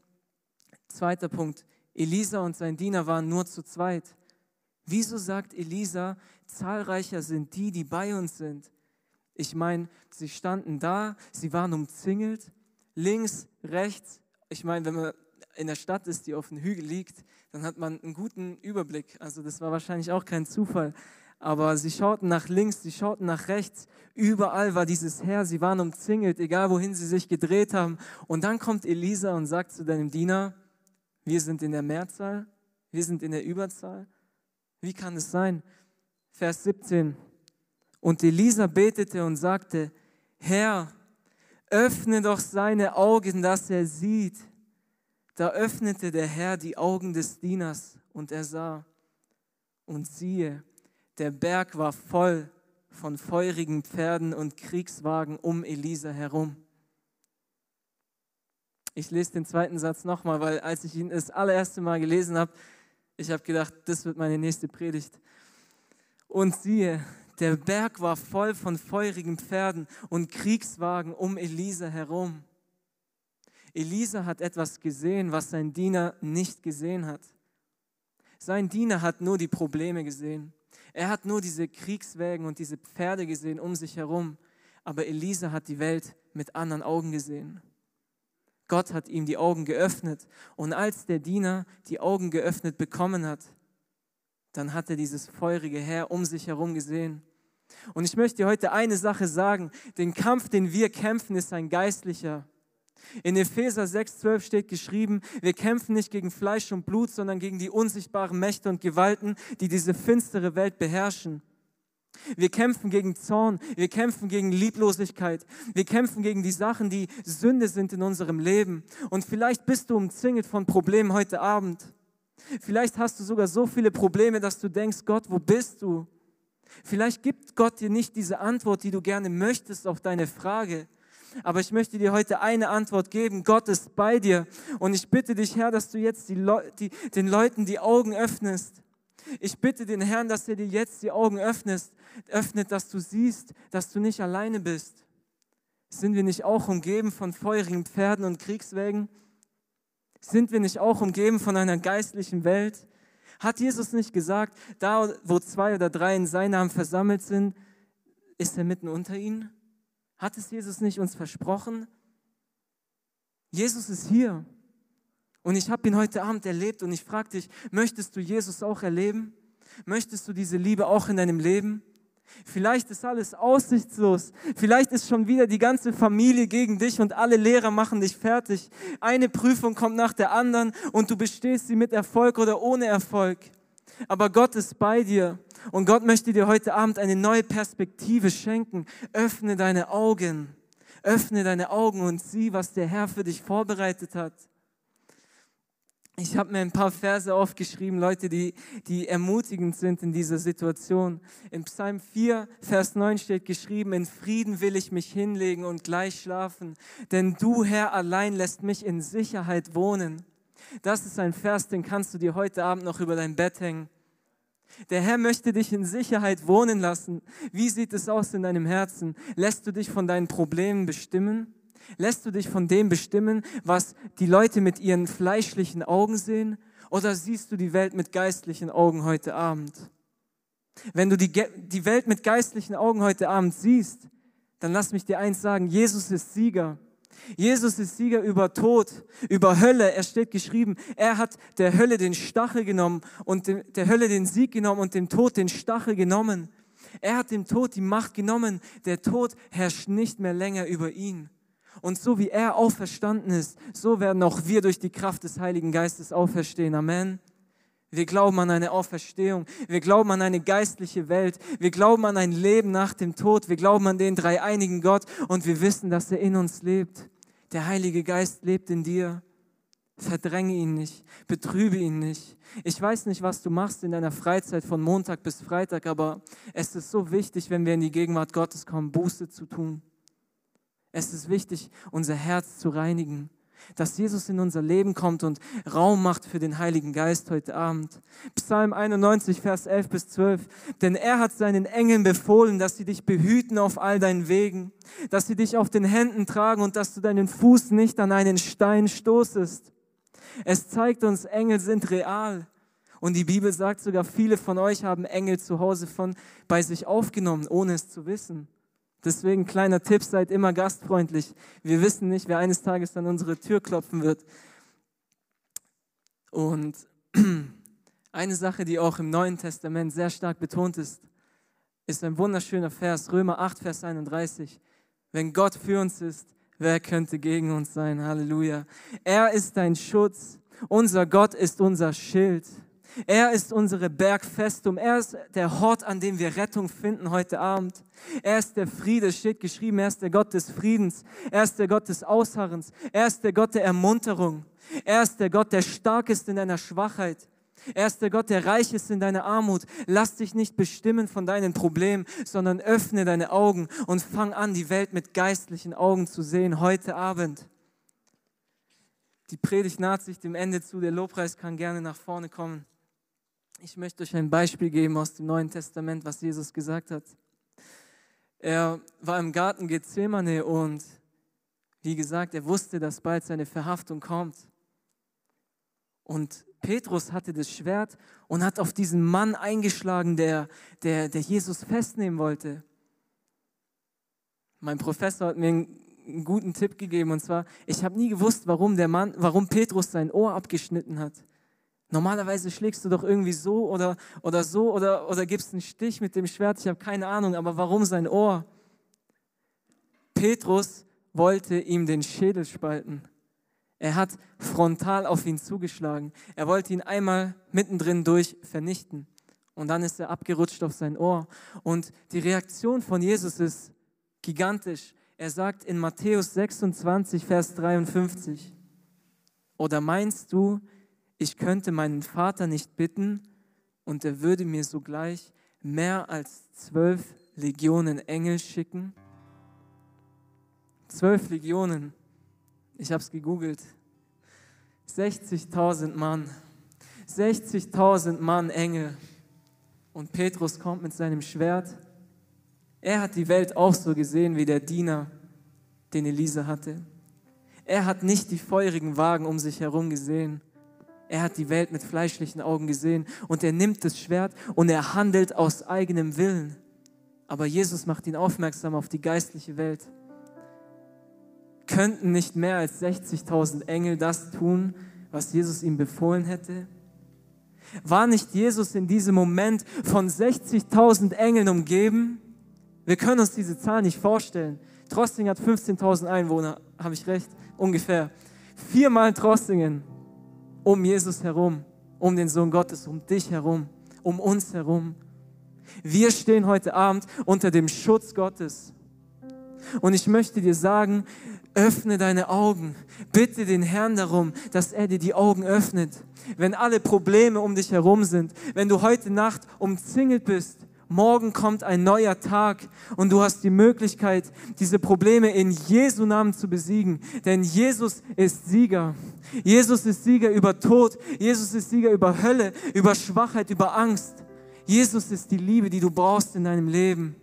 Zweiter Punkt. Elisa und sein Diener waren nur zu zweit. Wieso sagt Elisa, zahlreicher sind die, die bei uns sind? Ich meine, sie standen da, sie waren umzingelt, links, rechts. Ich meine, wenn man in der Stadt ist, die auf dem Hügel liegt, dann hat man einen guten Überblick. Also das war wahrscheinlich auch kein Zufall. Aber sie schauten nach links, sie schauten nach rechts. Überall war dieses Heer. Sie waren umzingelt, egal wohin sie sich gedreht haben. Und dann kommt Elisa und sagt zu deinem Diener, wir sind in der Mehrzahl, wir sind in der Überzahl. Wie kann es sein? Vers 17. Und Elisa betete und sagte, Herr, öffne doch seine Augen, dass er sieht. Da öffnete der Herr die Augen des Dieners und er sah. Und siehe, der Berg war voll von feurigen Pferden und Kriegswagen um Elisa herum. Ich lese den zweiten Satz nochmal, weil als ich ihn das allererste Mal gelesen habe, ich habe gedacht, das wird meine nächste Predigt. Und siehe, der Berg war voll von feurigen Pferden und Kriegswagen um Elisa herum. Elisa hat etwas gesehen, was sein Diener nicht gesehen hat. Sein Diener hat nur die Probleme gesehen. Er hat nur diese Kriegswägen und diese Pferde gesehen um sich herum. Aber Elisa hat die Welt mit anderen Augen gesehen. Gott hat ihm die Augen geöffnet. Und als der Diener die Augen geöffnet bekommen hat, dann hat er dieses feurige Heer um sich herum gesehen. Und ich möchte heute eine Sache sagen. Den Kampf, den wir kämpfen, ist ein geistlicher. In Epheser 6,12 steht geschrieben, wir kämpfen nicht gegen Fleisch und Blut, sondern gegen die unsichtbaren Mächte und Gewalten, die diese finstere Welt beherrschen. Wir kämpfen gegen Zorn, wir kämpfen gegen Lieblosigkeit, wir kämpfen gegen die Sachen, die Sünde sind in unserem Leben. Und vielleicht bist du umzingelt von Problemen heute Abend. Vielleicht hast du sogar so viele Probleme, dass du denkst, Gott, wo bist du? Vielleicht gibt Gott dir nicht diese Antwort, die du gerne möchtest auf deine Frage. Aber ich möchte dir heute eine Antwort geben. Gott ist bei dir. Und ich bitte dich, Herr, dass du jetzt Le die, den Leuten die Augen öffnest. Ich bitte den Herrn, dass er dir jetzt die Augen öffnest, öffnet, dass du siehst, dass du nicht alleine bist. Sind wir nicht auch umgeben von feurigen Pferden und Kriegswägen? Sind wir nicht auch umgeben von einer geistlichen Welt? Hat Jesus nicht gesagt, da wo zwei oder drei in seinem Namen versammelt sind, ist er mitten unter ihnen? Hat es Jesus nicht uns versprochen? Jesus ist hier. Und ich habe ihn heute Abend erlebt und ich frage dich, möchtest du Jesus auch erleben? Möchtest du diese Liebe auch in deinem Leben? Vielleicht ist alles aussichtslos. Vielleicht ist schon wieder die ganze Familie gegen dich und alle Lehrer machen dich fertig. Eine Prüfung kommt nach der anderen und du bestehst sie mit Erfolg oder ohne Erfolg. Aber Gott ist bei dir und Gott möchte dir heute Abend eine neue Perspektive schenken. Öffne deine Augen. Öffne deine Augen und sieh, was der Herr für dich vorbereitet hat. Ich habe mir ein paar Verse aufgeschrieben, Leute, die, die ermutigend sind in dieser Situation. In Psalm 4, Vers 9 steht geschrieben, in Frieden will ich mich hinlegen und gleich schlafen, denn du, Herr, allein lässt mich in Sicherheit wohnen. Das ist ein Vers, den kannst du dir heute Abend noch über dein Bett hängen. Der Herr möchte dich in Sicherheit wohnen lassen. Wie sieht es aus in deinem Herzen? Lässt du dich von deinen Problemen bestimmen? Lässt du dich von dem bestimmen, was die Leute mit ihren fleischlichen Augen sehen? Oder siehst du die Welt mit geistlichen Augen heute Abend? Wenn du die, die Welt mit geistlichen Augen heute Abend siehst, dann lass mich dir eins sagen, Jesus ist Sieger. Jesus ist Sieger über Tod, über Hölle. Er steht geschrieben, er hat der Hölle den Stachel genommen und der Hölle den Sieg genommen und dem Tod den Stachel genommen. Er hat dem Tod die Macht genommen. Der Tod herrscht nicht mehr länger über ihn. Und so wie er auferstanden ist, so werden auch wir durch die Kraft des Heiligen Geistes auferstehen. Amen. Wir glauben an eine Auferstehung. Wir glauben an eine geistliche Welt. Wir glauben an ein Leben nach dem Tod. Wir glauben an den dreieinigen Gott und wir wissen, dass er in uns lebt. Der Heilige Geist lebt in dir. Verdränge ihn nicht, betrübe ihn nicht. Ich weiß nicht, was du machst in deiner Freizeit von Montag bis Freitag, aber es ist so wichtig, wenn wir in die Gegenwart Gottes kommen, Buße zu tun. Es ist wichtig, unser Herz zu reinigen, dass Jesus in unser Leben kommt und Raum macht für den Heiligen Geist heute Abend. Psalm 91, Vers 11 bis 12. Denn er hat seinen Engeln befohlen, dass sie dich behüten auf all deinen Wegen, dass sie dich auf den Händen tragen und dass du deinen Fuß nicht an einen Stein stoßest. Es zeigt uns, Engel sind real. Und die Bibel sagt sogar, viele von euch haben Engel zu Hause von bei sich aufgenommen, ohne es zu wissen. Deswegen kleiner Tipp, seid immer gastfreundlich. Wir wissen nicht, wer eines Tages an unsere Tür klopfen wird. Und eine Sache, die auch im Neuen Testament sehr stark betont ist, ist ein wunderschöner Vers, Römer 8, Vers 31. Wenn Gott für uns ist, wer könnte gegen uns sein? Halleluja. Er ist dein Schutz. Unser Gott ist unser Schild. Er ist unsere Bergfestung. Er ist der Hort, an dem wir Rettung finden heute Abend. Er ist der Friede, steht geschrieben. Er ist der Gott des Friedens. Er ist der Gott des Ausharrens. Er ist der Gott der Ermunterung. Er ist der Gott, der stark ist in deiner Schwachheit. Er ist der Gott, der reich ist in deiner Armut. Lass dich nicht bestimmen von deinen Problemen, sondern öffne deine Augen und fang an, die Welt mit geistlichen Augen zu sehen heute Abend. Die Predigt naht sich dem Ende zu. Der Lobpreis kann gerne nach vorne kommen. Ich möchte euch ein Beispiel geben aus dem Neuen Testament, was Jesus gesagt hat. Er war im Garten Gethsemane und wie gesagt, er wusste, dass bald seine Verhaftung kommt. Und Petrus hatte das Schwert und hat auf diesen Mann eingeschlagen, der, der, der Jesus festnehmen wollte. Mein Professor hat mir einen guten Tipp gegeben und zwar, ich habe nie gewusst, warum der Mann, warum Petrus sein Ohr abgeschnitten hat. Normalerweise schlägst du doch irgendwie so oder, oder so oder, oder gibst einen Stich mit dem Schwert. Ich habe keine Ahnung, aber warum sein Ohr? Petrus wollte ihm den Schädel spalten. Er hat frontal auf ihn zugeschlagen. Er wollte ihn einmal mittendrin durch vernichten. Und dann ist er abgerutscht auf sein Ohr. Und die Reaktion von Jesus ist gigantisch. Er sagt in Matthäus 26, Vers 53, oder meinst du, ich könnte meinen Vater nicht bitten und er würde mir sogleich mehr als zwölf Legionen Engel schicken. Zwölf Legionen. Ich habe es gegoogelt. 60.000 Mann. 60.000 Mann Engel. Und Petrus kommt mit seinem Schwert. Er hat die Welt auch so gesehen wie der Diener, den Elisa hatte. Er hat nicht die feurigen Wagen um sich herum gesehen, er hat die Welt mit fleischlichen Augen gesehen und er nimmt das Schwert und er handelt aus eigenem Willen. Aber Jesus macht ihn aufmerksam auf die geistliche Welt. Könnten nicht mehr als 60.000 Engel das tun, was Jesus ihm befohlen hätte? War nicht Jesus in diesem Moment von 60.000 Engeln umgeben? Wir können uns diese Zahl nicht vorstellen. Trosting hat 15.000 Einwohner, habe ich recht? Ungefähr. Viermal Trostingen um Jesus herum, um den Sohn Gottes, um dich herum, um uns herum. Wir stehen heute Abend unter dem Schutz Gottes. Und ich möchte dir sagen, öffne deine Augen. Bitte den Herrn darum, dass er dir die Augen öffnet. Wenn alle Probleme um dich herum sind, wenn du heute Nacht umzingelt bist morgen kommt ein neuer Tag und du hast die Möglichkeit, diese Probleme in Jesu Namen zu besiegen. Denn Jesus ist Sieger. Jesus ist Sieger über Tod. Jesus ist Sieger über Hölle, über Schwachheit, über Angst. Jesus ist die Liebe, die du brauchst in deinem Leben.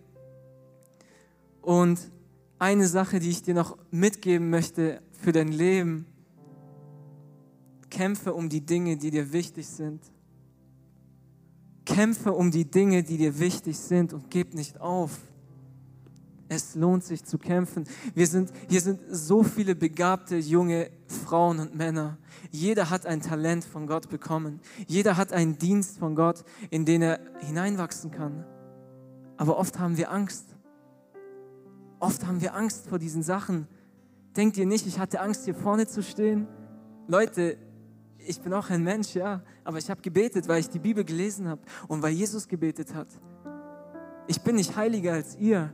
Und eine Sache, die ich dir noch mitgeben möchte für dein Leben, kämpfe um die Dinge, die dir wichtig sind. Kämpfe um die Dinge, die dir wichtig sind und gib nicht auf. Es lohnt sich zu kämpfen. Wir sind, hier sind so viele begabte junge Frauen und Männer. Jeder hat ein Talent von Gott bekommen. Jeder hat einen Dienst von Gott, in den er hineinwachsen kann. Aber oft haben wir Angst. Oft haben wir Angst vor diesen Sachen. Denkt ihr nicht, ich hatte Angst, hier vorne zu stehen? Leute, ich bin auch ein Mensch, ja, aber ich habe gebetet, weil ich die Bibel gelesen habe und weil Jesus gebetet hat. Ich bin nicht heiliger als ihr.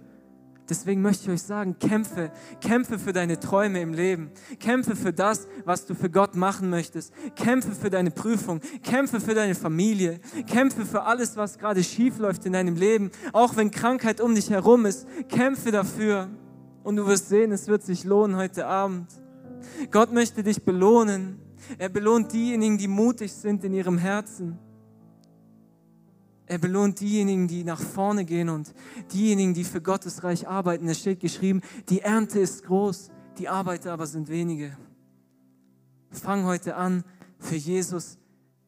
Deswegen möchte ich euch sagen, kämpfe, kämpfe für deine Träume im Leben. Kämpfe für das, was du für Gott machen möchtest. Kämpfe für deine Prüfung. Kämpfe für deine Familie. Kämpfe für alles, was gerade schief läuft in deinem Leben. Auch wenn Krankheit um dich herum ist. Kämpfe dafür. Und du wirst sehen, es wird sich lohnen heute Abend. Gott möchte dich belohnen. Er belohnt diejenigen, die mutig sind in ihrem Herzen. Er belohnt diejenigen, die nach vorne gehen und diejenigen, die für Gottes Reich arbeiten. Es steht geschrieben, die Ernte ist groß, die Arbeiter aber sind wenige. Fang heute an, für Jesus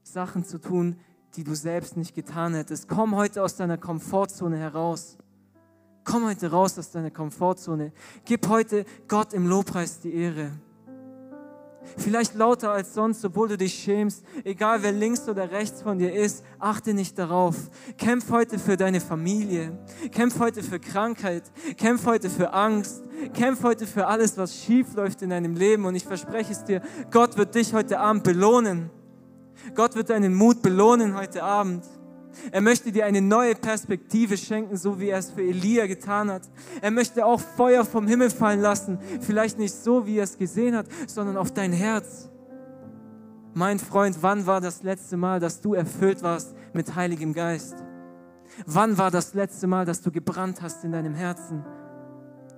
Sachen zu tun, die du selbst nicht getan hättest. Komm heute aus deiner Komfortzone heraus. Komm heute raus aus deiner Komfortzone. Gib heute Gott im Lobpreis die Ehre. Vielleicht lauter als sonst, obwohl du dich schämst. Egal wer links oder rechts von dir ist, achte nicht darauf. Kämpf heute für deine Familie. Kämpf heute für Krankheit. Kämpf heute für Angst. Kämpf heute für alles, was schief läuft in deinem Leben. Und ich verspreche es dir, Gott wird dich heute Abend belohnen. Gott wird deinen Mut belohnen heute Abend. Er möchte dir eine neue Perspektive schenken, so wie er es für Elia getan hat. Er möchte auch Feuer vom Himmel fallen lassen. Vielleicht nicht so, wie er es gesehen hat, sondern auf dein Herz. Mein Freund, wann war das letzte Mal, dass du erfüllt warst mit Heiligem Geist? Wann war das letzte Mal, dass du gebrannt hast in deinem Herzen?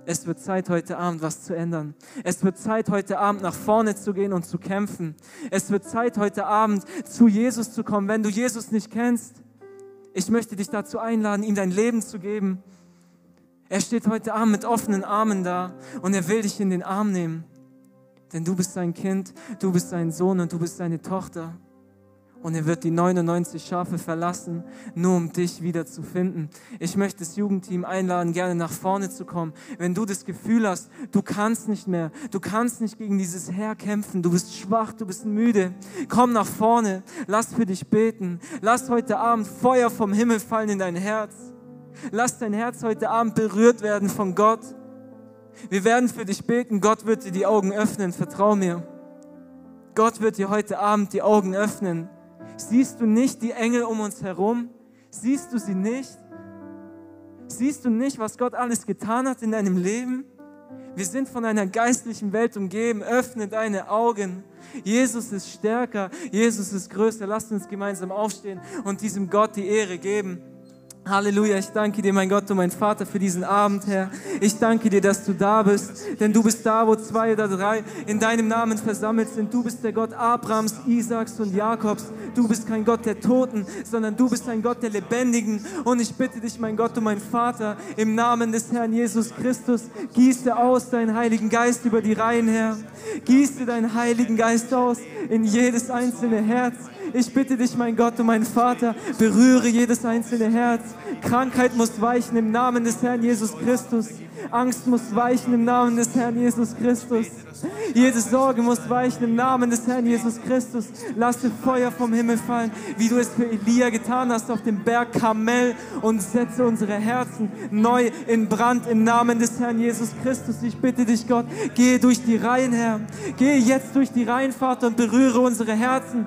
Es wird Zeit, heute Abend was zu ändern. Es wird Zeit, heute Abend nach vorne zu gehen und zu kämpfen. Es wird Zeit, heute Abend zu Jesus zu kommen. Wenn du Jesus nicht kennst, ich möchte dich dazu einladen, ihm dein Leben zu geben. Er steht heute Abend mit offenen Armen da und er will dich in den Arm nehmen. Denn du bist sein Kind, du bist sein Sohn und du bist seine Tochter. Und er wird die 99 Schafe verlassen, nur um dich wieder zu finden. Ich möchte das Jugendteam einladen, gerne nach vorne zu kommen. Wenn du das Gefühl hast, du kannst nicht mehr, du kannst nicht gegen dieses Herr kämpfen, du bist schwach, du bist müde, komm nach vorne, lass für dich beten. Lass heute Abend Feuer vom Himmel fallen in dein Herz. Lass dein Herz heute Abend berührt werden von Gott. Wir werden für dich beten, Gott wird dir die Augen öffnen, vertrau mir. Gott wird dir heute Abend die Augen öffnen. Siehst du nicht die Engel um uns herum? Siehst du sie nicht? Siehst du nicht, was Gott alles getan hat in deinem Leben? Wir sind von einer geistlichen Welt umgeben. Öffne deine Augen. Jesus ist stärker. Jesus ist größer. Lasst uns gemeinsam aufstehen und diesem Gott die Ehre geben. Halleluja, ich danke dir, mein Gott und mein Vater, für diesen Abend, Herr. Ich danke dir, dass du da bist, denn du bist da, wo zwei oder drei in deinem Namen versammelt sind. Du bist der Gott Abrahams, Isaaks und Jakobs. Du bist kein Gott der Toten, sondern du bist ein Gott der Lebendigen. Und ich bitte dich, mein Gott und mein Vater, im Namen des Herrn Jesus Christus, gieße aus deinen Heiligen Geist über die Reihen, Herr. Gieße deinen Heiligen Geist aus in jedes einzelne Herz. Ich bitte dich, mein Gott und mein Vater, berühre jedes einzelne Herz. Krankheit muss weichen im Namen des Herrn Jesus Christus. Angst muss weichen im Namen des Herrn Jesus Christus. Jede Sorge muss weichen im Namen des Herrn Jesus Christus. Lasse Feuer vom Himmel fallen, wie du es für Elia getan hast auf dem Berg Karmel und setze unsere Herzen neu in Brand im Namen des Herrn Jesus Christus. Ich bitte dich, Gott, gehe durch die Reihen, Herr. Gehe jetzt durch die Reihen, Vater, und berühre unsere Herzen.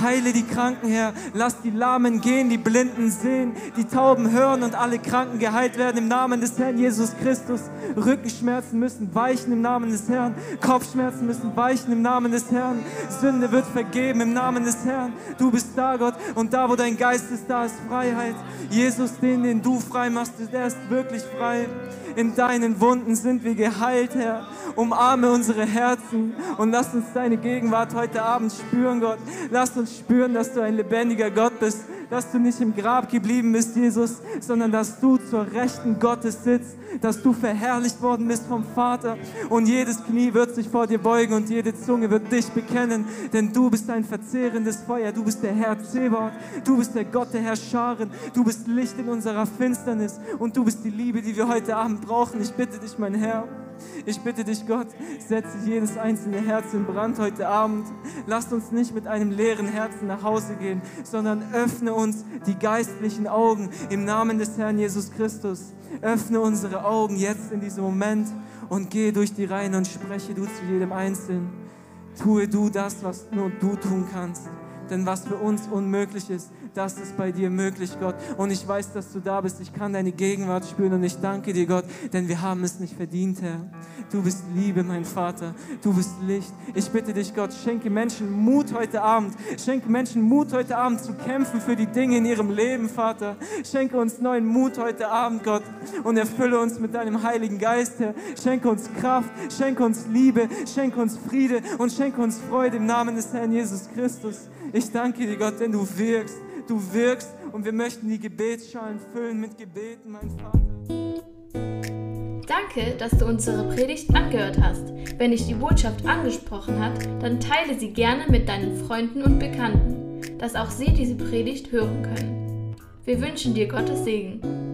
Heile die Kranken, Herr. Lass die Lahmen gehen, die Blinden sehen, die Tauben hören und alle Kranken geheilt werden im Namen des Herrn Jesus Christus. Rückenschmerzen müssen weichen im Namen des Herrn. Kopfschmerzen müssen weichen im Namen des Herrn. Sünde wird vergeben im Namen des Herrn. Du bist da, Gott, und da, wo dein Geist ist, da ist Freiheit. Jesus, den, den du frei machst, der ist wirklich frei. In deinen Wunden sind wir geheilt, Herr. Umarme unsere Herzen und lass uns deine Gegenwart heute Abend spüren, Gott. Lass uns spüren, dass du ein lebendiger Gott bist, dass du nicht im Grab geblieben bist, Jesus, sondern dass du zur Rechten Gottes sitzt, dass du verherrlicht worden bist vom Vater und jedes Knie wird sich vor dir beugen und jede Zunge wird dich bekennen, denn du bist ein verzehrendes Feuer, du bist der Herr Zebaoth, du bist der Gott der Herrscharen, du bist Licht in unserer Finsternis und du bist die Liebe, die wir heute Abend brauchen. Ich bitte dich, mein Herr, ich bitte dich, Gott, setze jedes einzelne Herz in Brand heute Abend. Lasst uns nicht mit einem leeren Herzen nach Hause gehen, sondern öffne uns die geistlichen Augen im Namen des Herrn Jesus Christus. Öffne unsere Augen jetzt in diesem Moment und gehe durch die Reihen und spreche du zu jedem Einzelnen. Tue du das, was nur du tun kannst. Denn was für uns unmöglich ist, das ist bei dir möglich, Gott. Und ich weiß, dass du da bist. Ich kann deine Gegenwart spüren und ich danke dir, Gott, denn wir haben es nicht verdient, Herr. Du bist Liebe, mein Vater. Du bist Licht. Ich bitte dich, Gott, schenke Menschen Mut heute Abend. Schenke Menschen Mut heute Abend zu kämpfen für die Dinge in ihrem Leben, Vater. Schenke uns neuen Mut heute Abend, Gott, und erfülle uns mit deinem Heiligen Geist, Herr. Schenke uns Kraft, schenke uns Liebe, schenke uns Friede und schenke uns Freude im Namen des Herrn Jesus Christus. Ich danke dir, Gott, denn du wirkst du wirkst und wir möchten die Gebetsschalen füllen mit Gebeten, mein Vater. Danke, dass du unsere Predigt angehört hast. Wenn dich die Botschaft angesprochen hat, dann teile sie gerne mit deinen Freunden und Bekannten, dass auch sie diese Predigt hören können. Wir wünschen dir Gottes Segen.